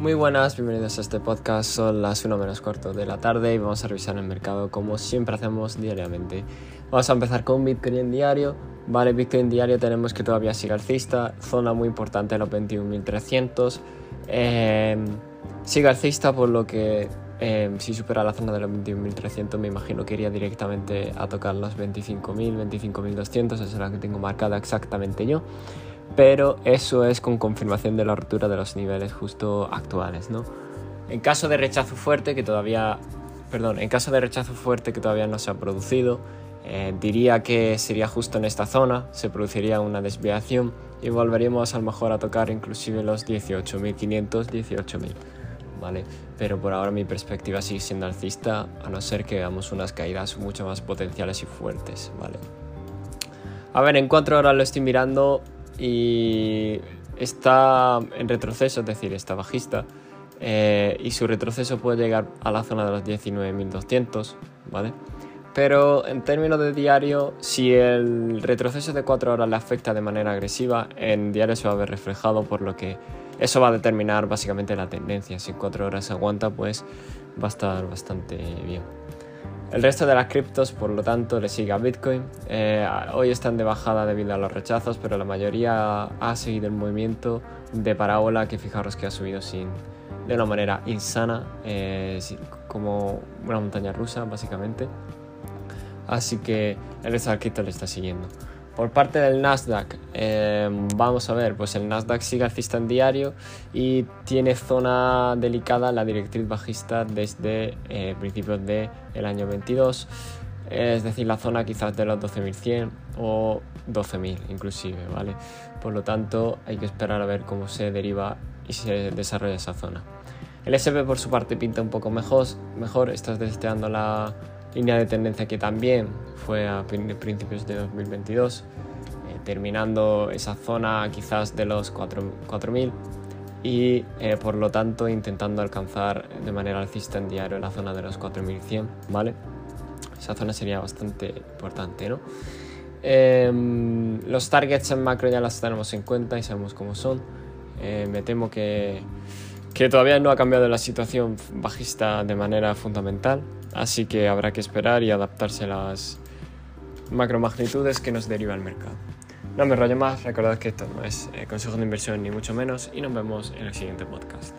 Muy buenas, bienvenidos a este podcast. Son las 1 menos cuarto de la tarde y vamos a revisar el mercado como siempre hacemos diariamente. Vamos a empezar con Bitcoin en diario. Vale, Bitcoin diario tenemos que todavía sigue alcista, zona muy importante los 21.300. Eh, sigue alcista por lo que eh, si supera la zona de los 21.300 me imagino que iría directamente a tocar los 25.000, 25.200, esa es la que tengo marcada exactamente yo pero eso es con confirmación de la rotura de los niveles justo actuales, ¿no? En caso de rechazo fuerte que todavía, perdón, en caso de rechazo fuerte que todavía no se ha producido, eh, diría que sería justo en esta zona, se produciría una desviación y volveríamos a lo mejor a tocar inclusive los 18.500, 18.000, ¿vale? Pero por ahora mi perspectiva sigue siendo alcista, a no ser que veamos unas caídas mucho más potenciales y fuertes, ¿vale? A ver, en cuatro horas lo estoy mirando, y está en retroceso, es decir, está bajista. Eh, y su retroceso puede llegar a la zona de los 19.200, ¿vale? Pero en términos de diario, si el retroceso de 4 horas le afecta de manera agresiva, en diario se va a ver reflejado, por lo que eso va a determinar básicamente la tendencia. Si en 4 horas aguanta, pues va a estar bastante bien. El resto de las criptos, por lo tanto, le sigue a Bitcoin. Eh, hoy están de bajada debido a los rechazos, pero la mayoría ha seguido el movimiento de parábola que fijaros que ha subido sin, de una manera insana, eh, como una montaña rusa, básicamente. Así que el resto de las criptos le está siguiendo. Por parte del Nasdaq, em, vamos a ver, pues el Nasdaq sigue alcista en diario y tiene zona delicada la directriz bajista desde eh, principios del el año 22, es decir, la zona quizás de los 12.100 o 12.000 inclusive, ¿vale? Por lo tanto, hay que esperar a ver cómo se deriva y se desarrolla esa zona. El SP por su parte pinta un poco mejor, mejor estás deseando la línea de tendencia que también fue a principios de 2022, eh, terminando esa zona quizás de los 4.000 y eh, por lo tanto intentando alcanzar de manera alcista en diario la zona de los 4100, ¿vale? Esa zona sería bastante importante, ¿no? Em, los targets en macro ya las tenemos en cuenta y sabemos cómo son. Eh, me temo que, que todavía no ha cambiado la situación bajista de manera fundamental, así que habrá que esperar y adaptarse a las macromagnitudes que nos deriva el mercado. No me rollo más, recordad que esto no es eh, consejo de inversión ni mucho menos y nos vemos en el siguiente podcast.